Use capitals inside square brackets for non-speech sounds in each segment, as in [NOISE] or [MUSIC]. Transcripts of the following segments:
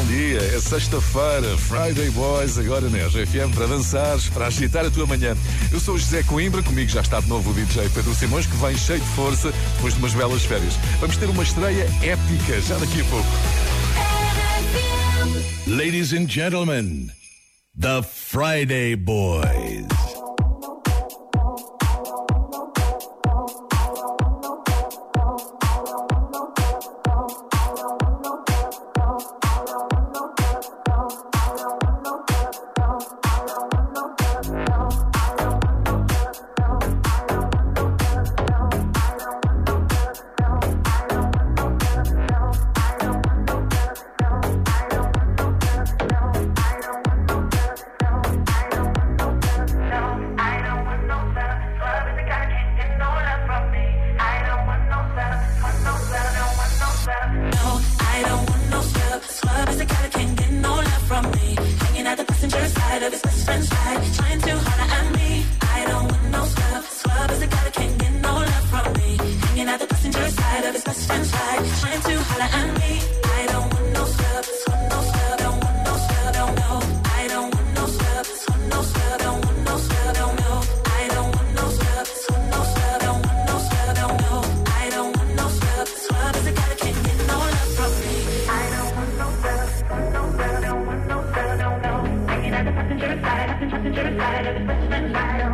bom dia. É sexta-feira, Friday Boys, agora na RFM, para dançar, para agitar a tua manhã. Eu sou o José Coimbra, comigo já está de novo o DJ Pedro Simões, que vem cheio de força depois de umas belas férias. Vamos ter uma estreia épica já daqui a pouco. Ladies and gentlemen, the Friday Boys. Christmas light, every Christmas light. Oh.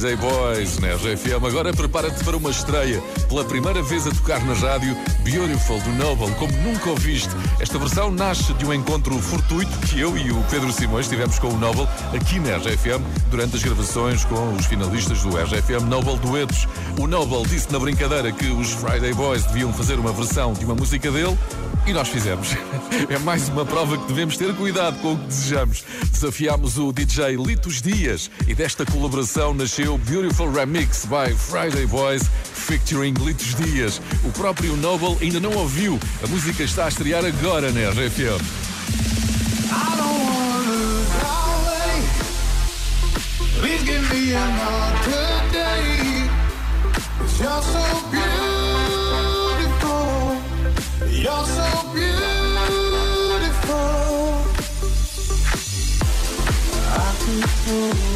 Friday Boys na RFM. Agora prepara-te para uma estreia. Pela primeira vez a tocar na rádio, Beautiful do Noble, como nunca ouviste. Esta versão nasce de um encontro fortuito que eu e o Pedro Simões tivemos com o Noble aqui na RFM durante as gravações com os finalistas do RFM Noble Duetos. O Noble disse na brincadeira que os Friday Boys deviam fazer uma versão de uma música dele e nós fizemos. É mais uma prova que devemos ter cuidado com o que desejamos. Desafiámos o DJ Litos Dias e desta colaboração nasceu Beautiful Remix by Friday Boys featuring Litos Dias. O próprio Noble ainda não ouviu. A música está a estrear agora na RFM. You're so beautiful. You're so beautiful. Thank you.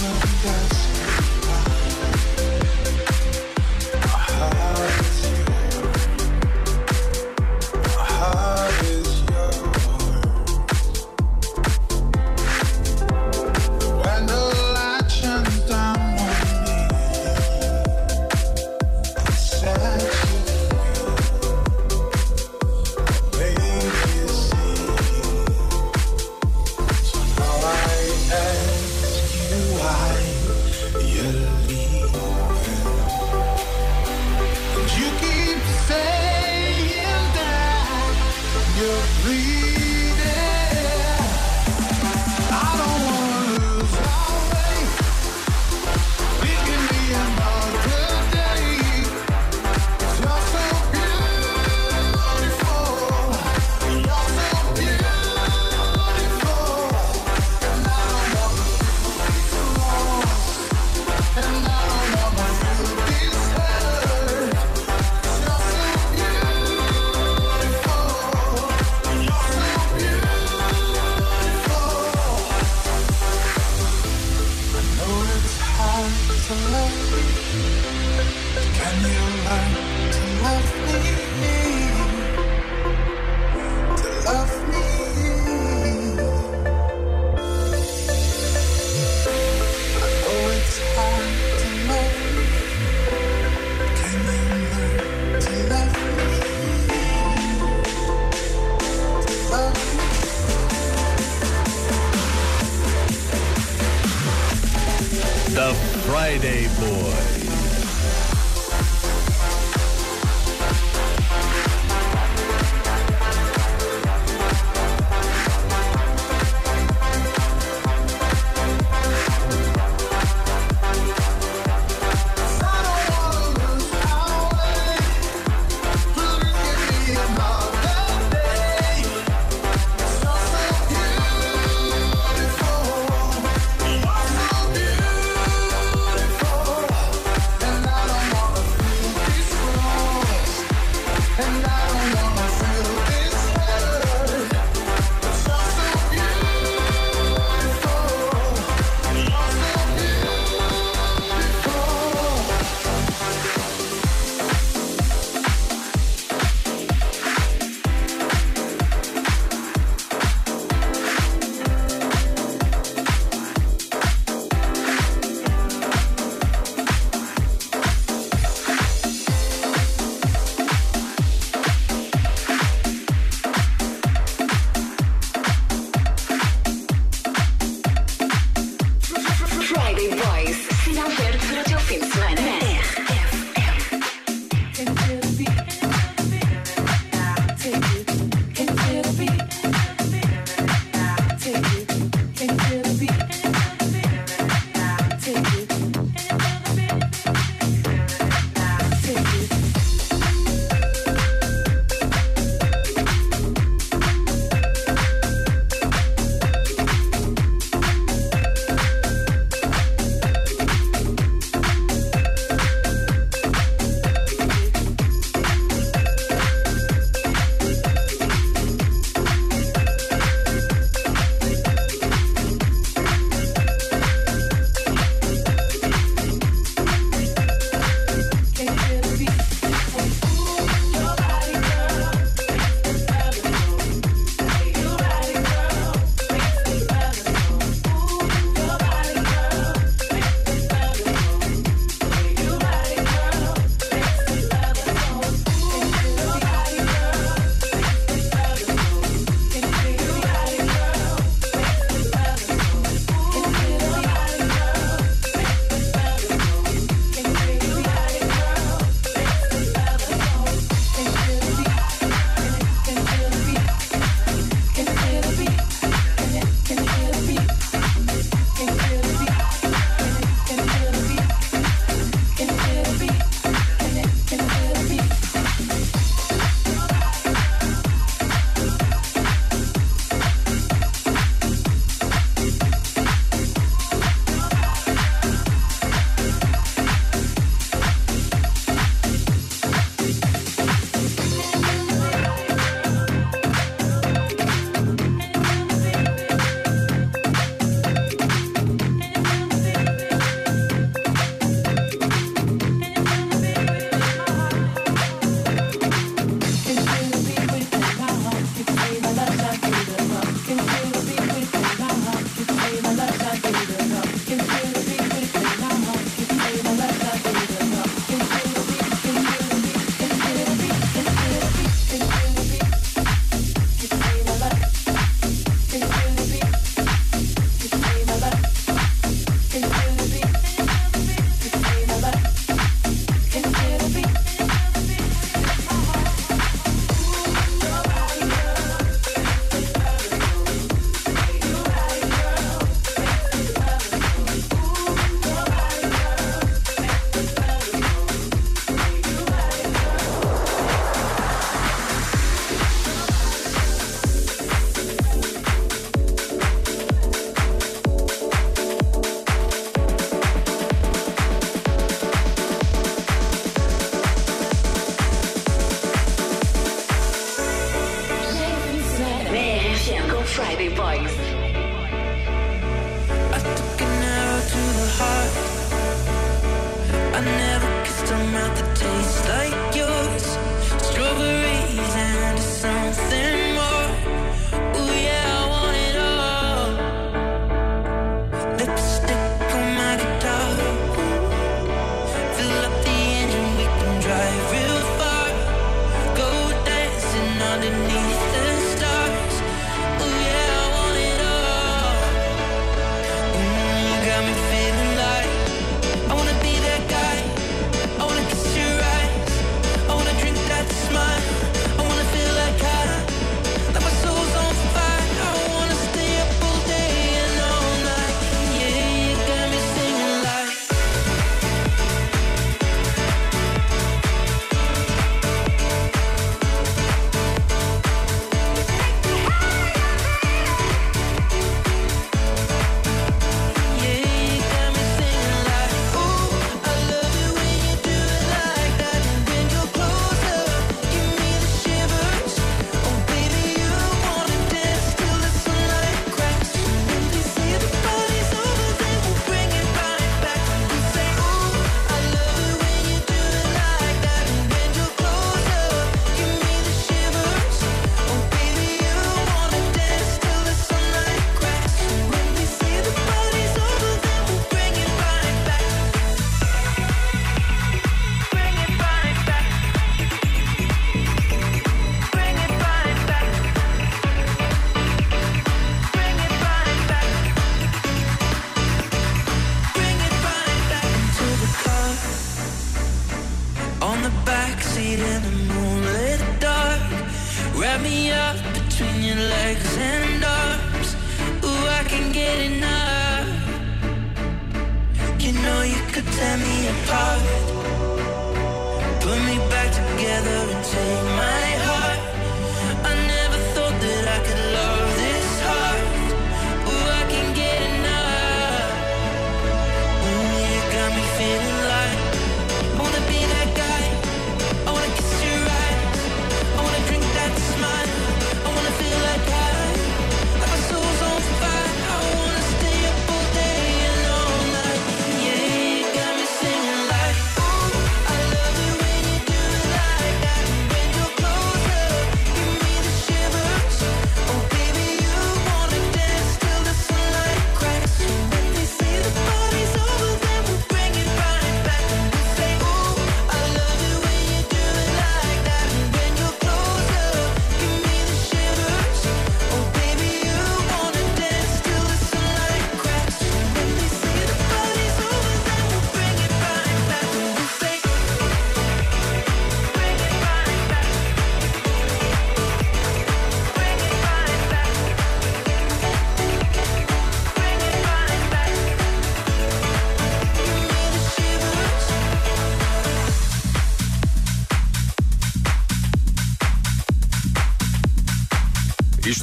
Put me back together and take my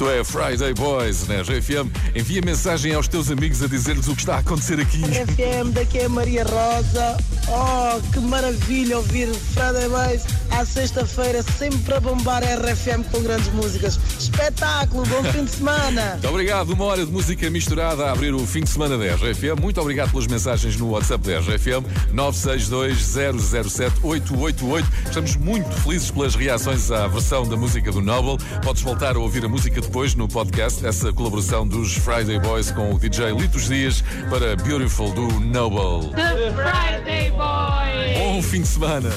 Isto é Friday Boys né? GFM. Envia mensagem aos teus amigos a dizer-lhes o que está a acontecer aqui. GFM, daqui é Maria Rosa. Oh, que maravilha ouvir Friday Boys à sexta-feira, sempre a bombar a RFM com grandes músicas espetáculo, bom fim de semana. Muito obrigado, uma hora de música misturada a abrir o fim de semana da RFM. Muito obrigado pelas mensagens no WhatsApp da RFM 962007888. Estamos muito felizes pelas reações à versão da música do Noble. Podes voltar a ouvir a música depois no podcast, essa colaboração dos Friday Boys com o DJ Litos Dias para Beautiful do Noble. The Friday Boys! Bom fim de semana!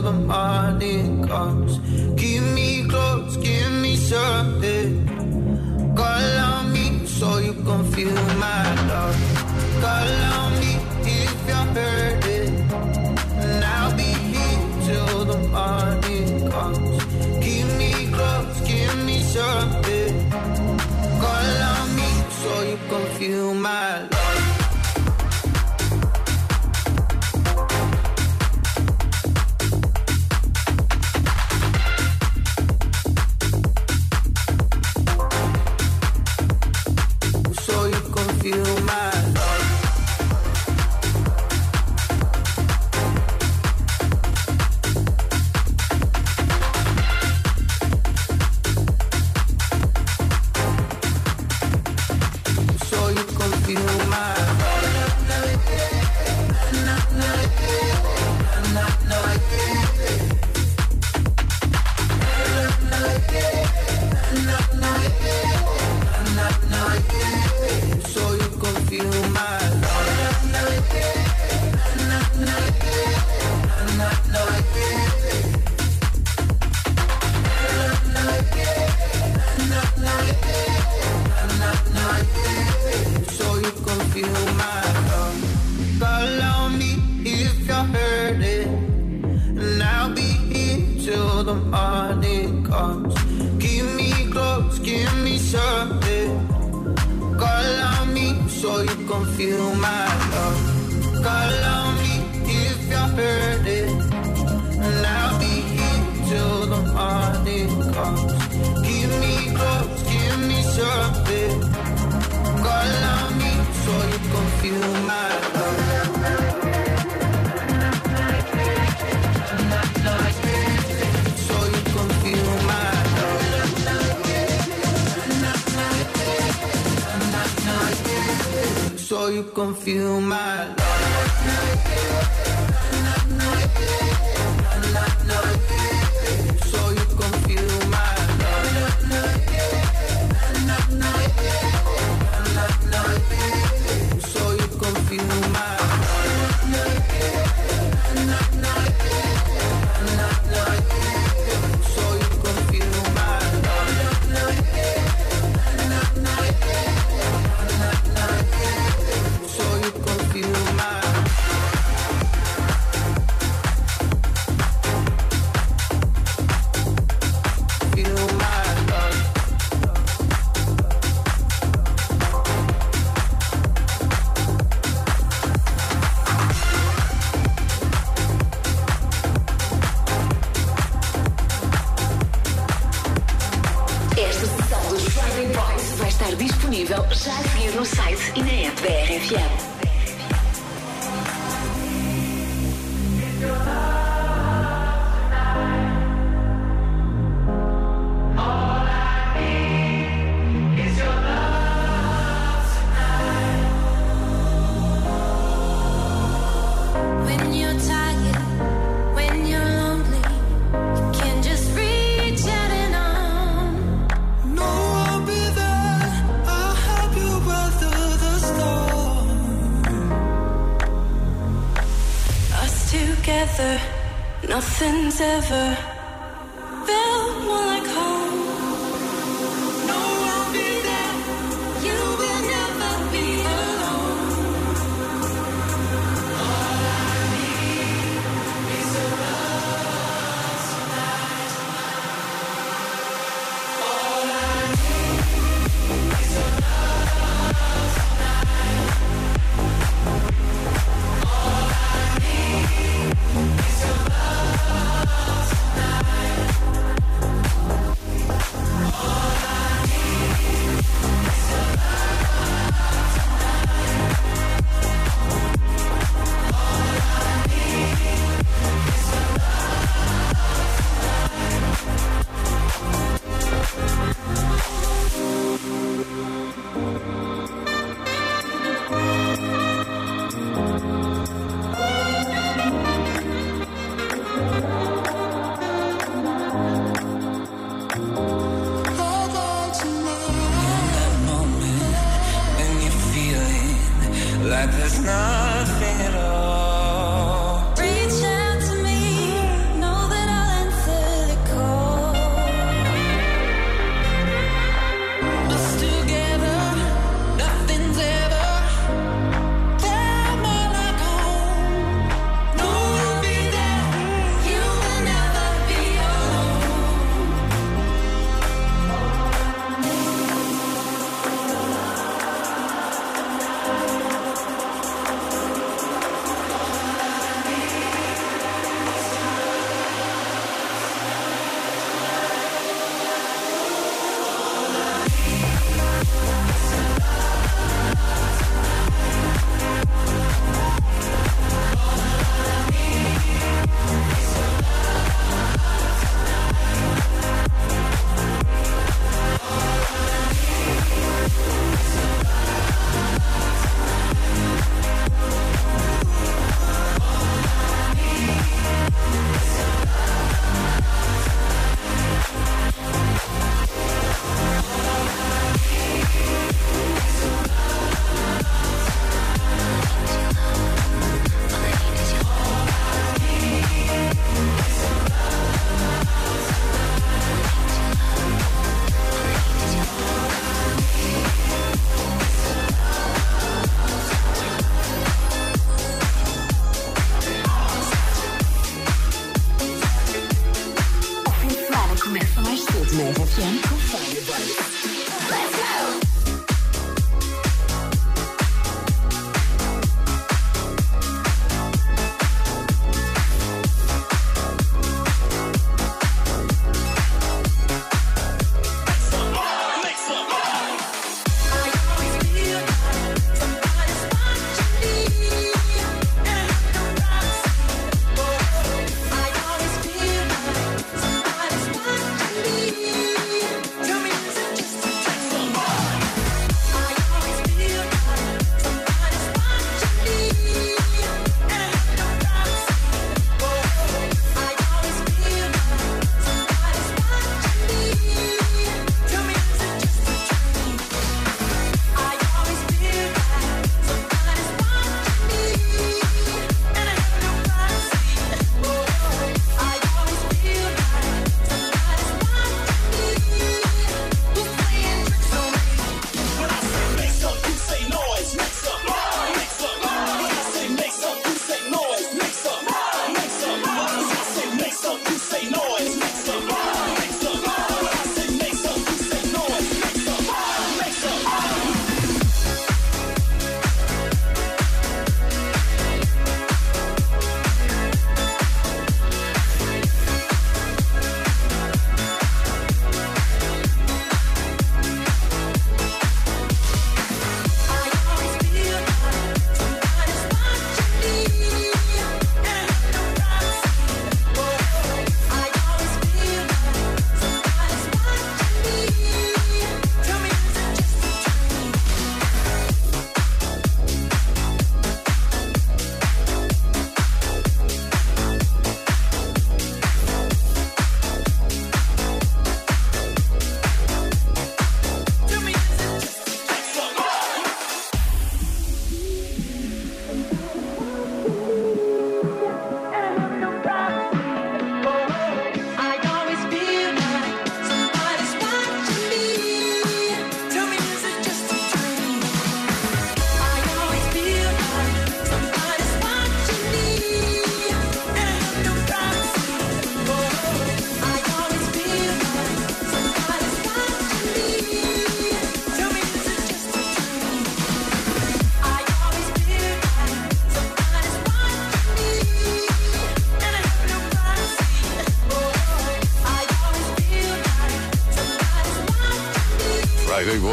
till the morning comes. Keep me close, give me something. Call on me so you can feel my love. Call on me if you're hurting, and I'll be here till the morning comes. Keep me close, give me something. Call on me so you can feel my love.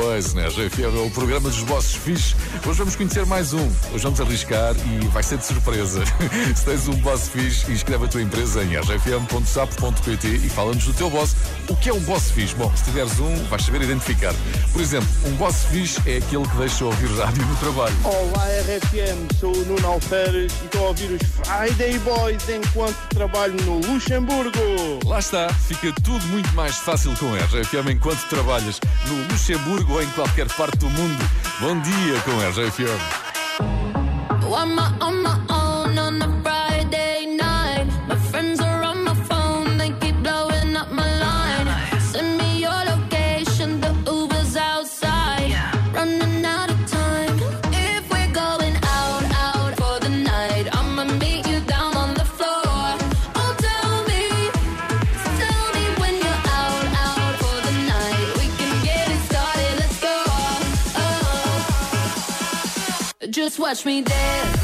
Coisas, né? GFM é o programa dos vossos filhos. Hoje vamos conhecer mais um. Hoje vamos arriscar e vai ser de surpresa. [LAUGHS] Se tens um boss fixe, inscreve a tua empresa em rgfm.sapo.pt e fala-nos do teu boss. O que é um boss fixe? Bom, se tiveres um, vais saber identificar. Por exemplo, um boss fixe é aquele que deixa ouvir rádio no trabalho. Olá, RFM. Sou o Nuno Alferes e estou a ouvir os Friday Boys enquanto trabalho no Luxemburgo. Lá está. Fica tudo muito mais fácil com RFM enquanto trabalhas no Luxemburgo ou em qualquer parte do mundo. Bom dia com a RFM. watch me dance.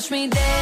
touch me there.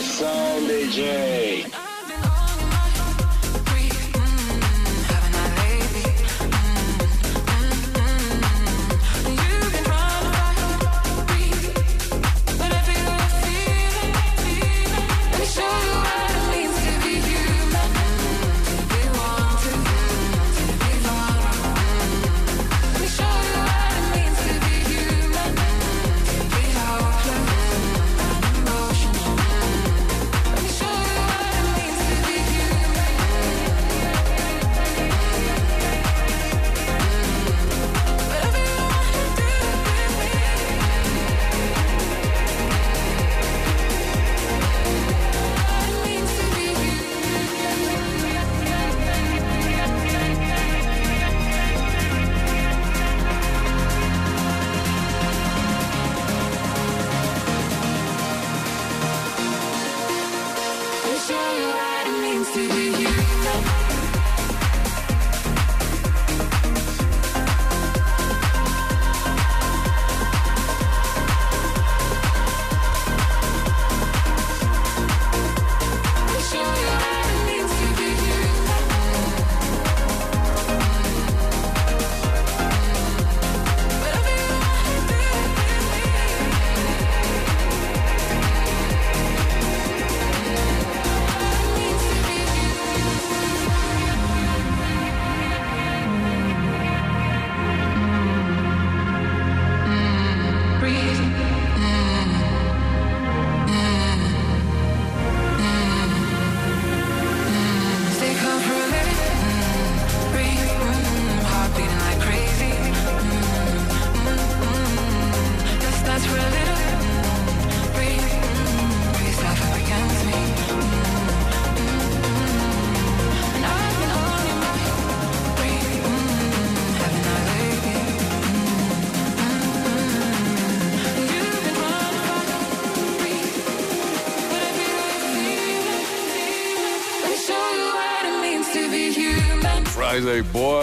Sound DJ.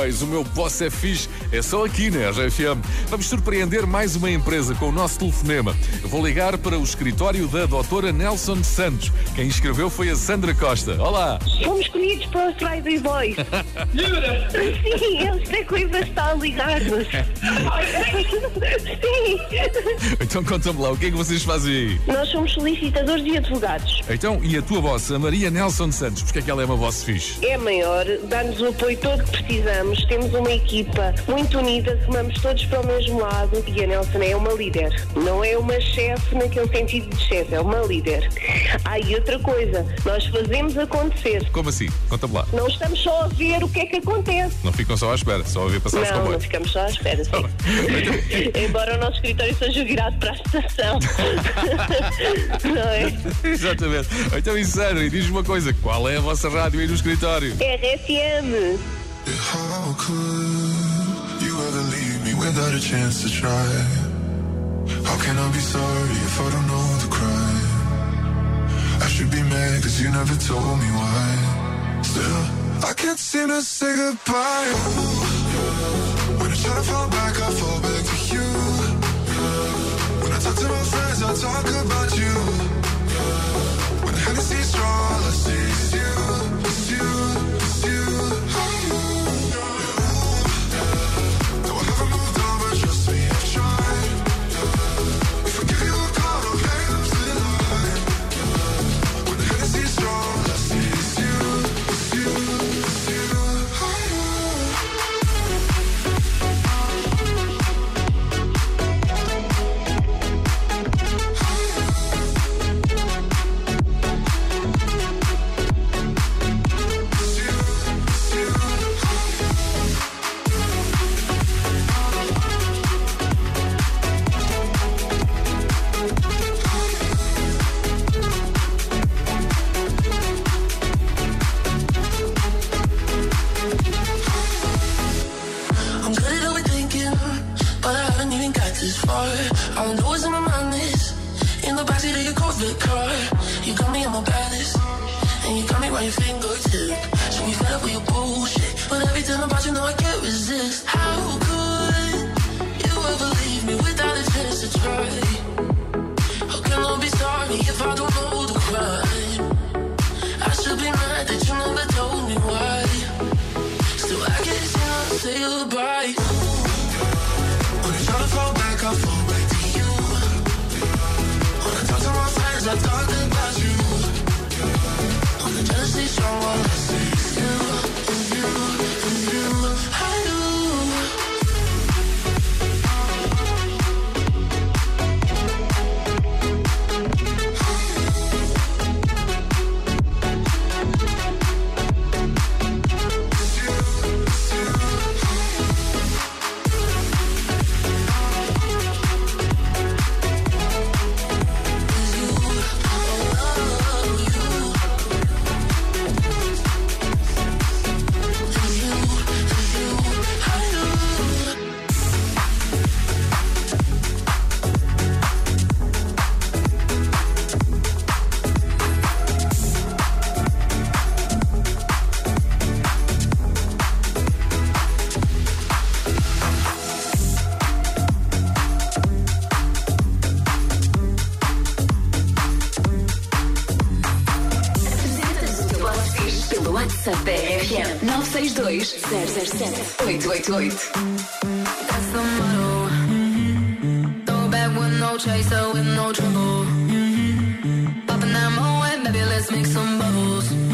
Boys. O meu boss é fixe. É só aqui na RFM. Vamos surpreender mais uma empresa com o nosso telefonema. Eu vou ligar para o escritório da doutora Nelson Santos. Quem escreveu foi a Sandra Costa. Olá. Fomos escolhidos para os Friday Boys. [LAUGHS] Sim, eles têm coisa está a ligar-nos. Sim. [LAUGHS] Então conta-me lá, o que é que vocês fazem aí? Nós somos solicitadores e advogados. Então, e a tua boss, a Maria Nelson Santos, porque é que ela é uma boss fixe? É maior, dá-nos o apoio todo que precisamos. Temos uma equipa muito unida, remamos todos para o mesmo lado e a Nelson é uma líder. Não é uma chefe naquele sentido de chefe, é uma líder. Ah, e outra coisa, nós fazemos acontecer. Como assim? Conta-me lá. Não estamos só a ver o que é que acontece. Não ficam só à espera, só a ver passar os Não, não ficamos só à espera, [LAUGHS] Embora o nosso escritório seja virado para a estação. [LAUGHS] não é? Exatamente. Então, Sandra, e diz-me uma coisa: qual é a vossa rádio aí no escritório? RFM. How could you ever leave me without a chance to try? How can I be sorry if I don't know the crime? I should be mad cause you never told me why. Still, I can't seem to say goodbye. To fall back, I fall back to you. When I talk to my friends, I talk about you. When the Hennessy's strong, I see this far. All I know is in my mind is in the backseat of your Corvette car. You got me on my baddest, and you got me right your fingertip. So you fed up with your bullshit, but everything about you know I can't resist. How could you ever leave me without a chance to try? How can I be sorry if I don't 888. That's the motto. With no chaser, with no trouble. Popping that moe, baby, let's make some bubbles.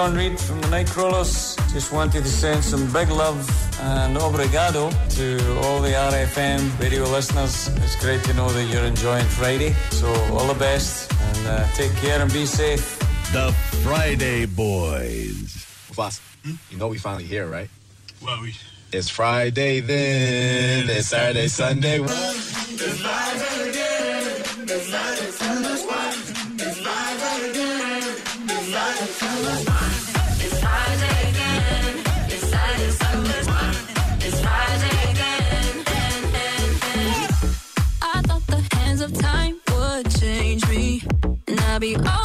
John Reed from the Nightcrawlers. Just wanted to send some big love and obrigado to all the RFM radio listeners. It's great to know that you're enjoying Friday. So all the best and uh, take care and be safe. The Friday Boys. Boss, hmm? you know we finally here, right? Well, we. It's Friday then. It's Saturday, Sunday. Be.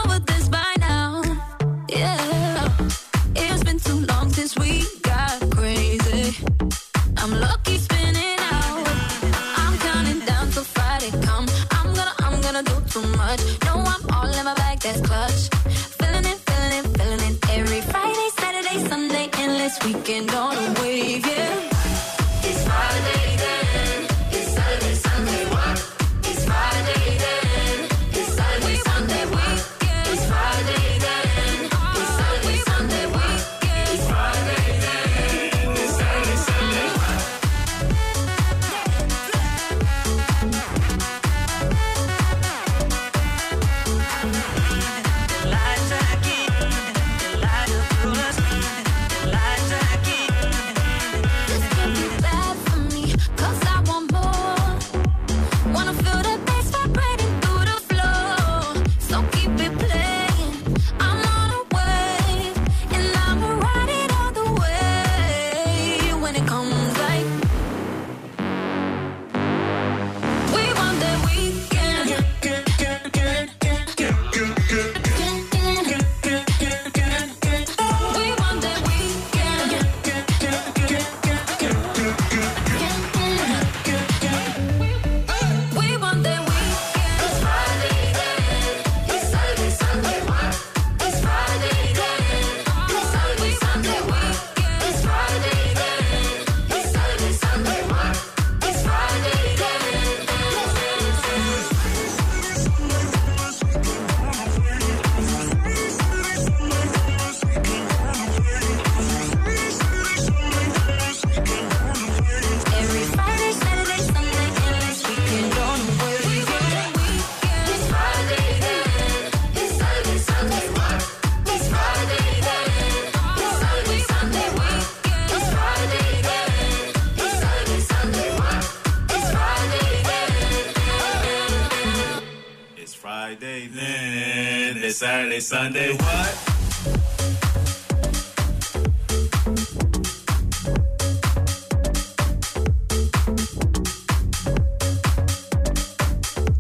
Monday what?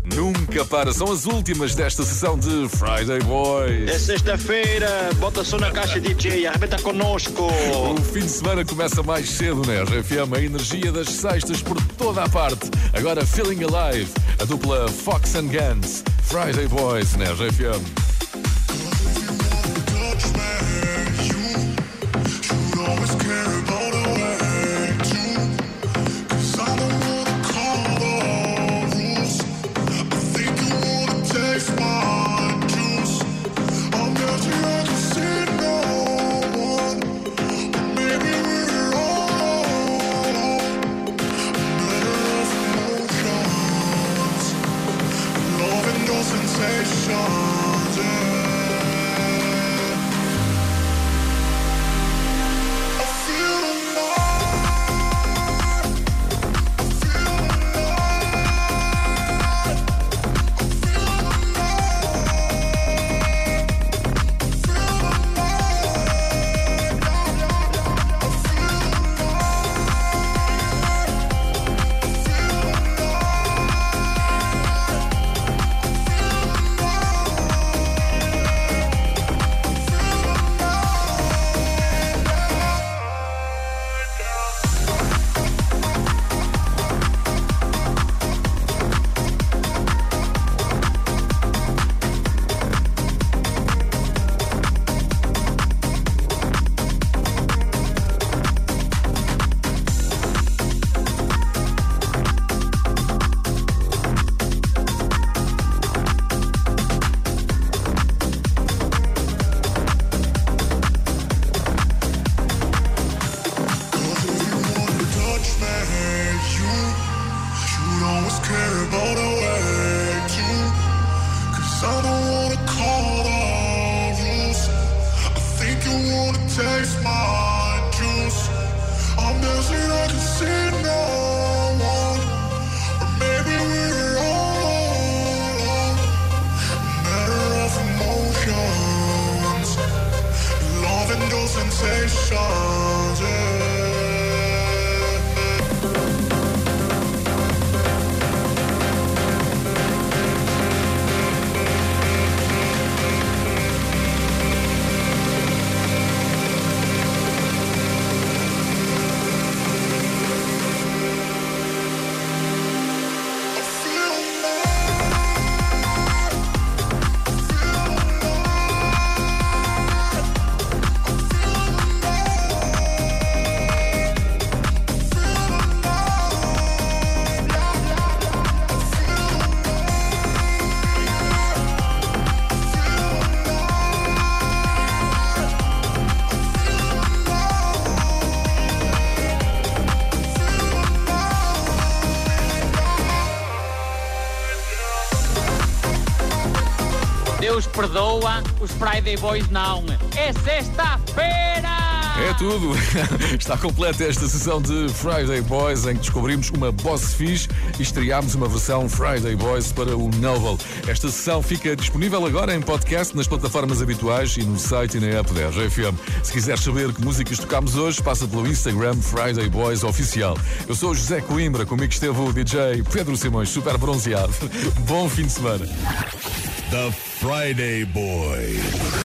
Nunca para, são as últimas desta sessão de Friday Boys. É sexta-feira, bota só na caixa DJ, arrebenta connosco. O fim de semana começa mais cedo né? RFM, a energia das sextas por toda a parte. Agora Feeling Alive, a dupla Fox and Guns, Friday Boys né? RFM. Os Friday Boys não. É sexta-feira! É tudo. [LAUGHS] Está completa esta sessão de Friday Boys em que descobrimos uma boss fish e estreámos uma versão Friday Boys para o Novel. Esta sessão fica disponível agora em podcast nas plataformas habituais e no site e na app da RFM. Se quiseres saber que músicas tocámos hoje, passa pelo Instagram Friday Boys Oficial. Eu sou o José Coimbra, comigo esteve o DJ Pedro Simões, super bronzeado. [LAUGHS] Bom fim de semana. The Friday Boys.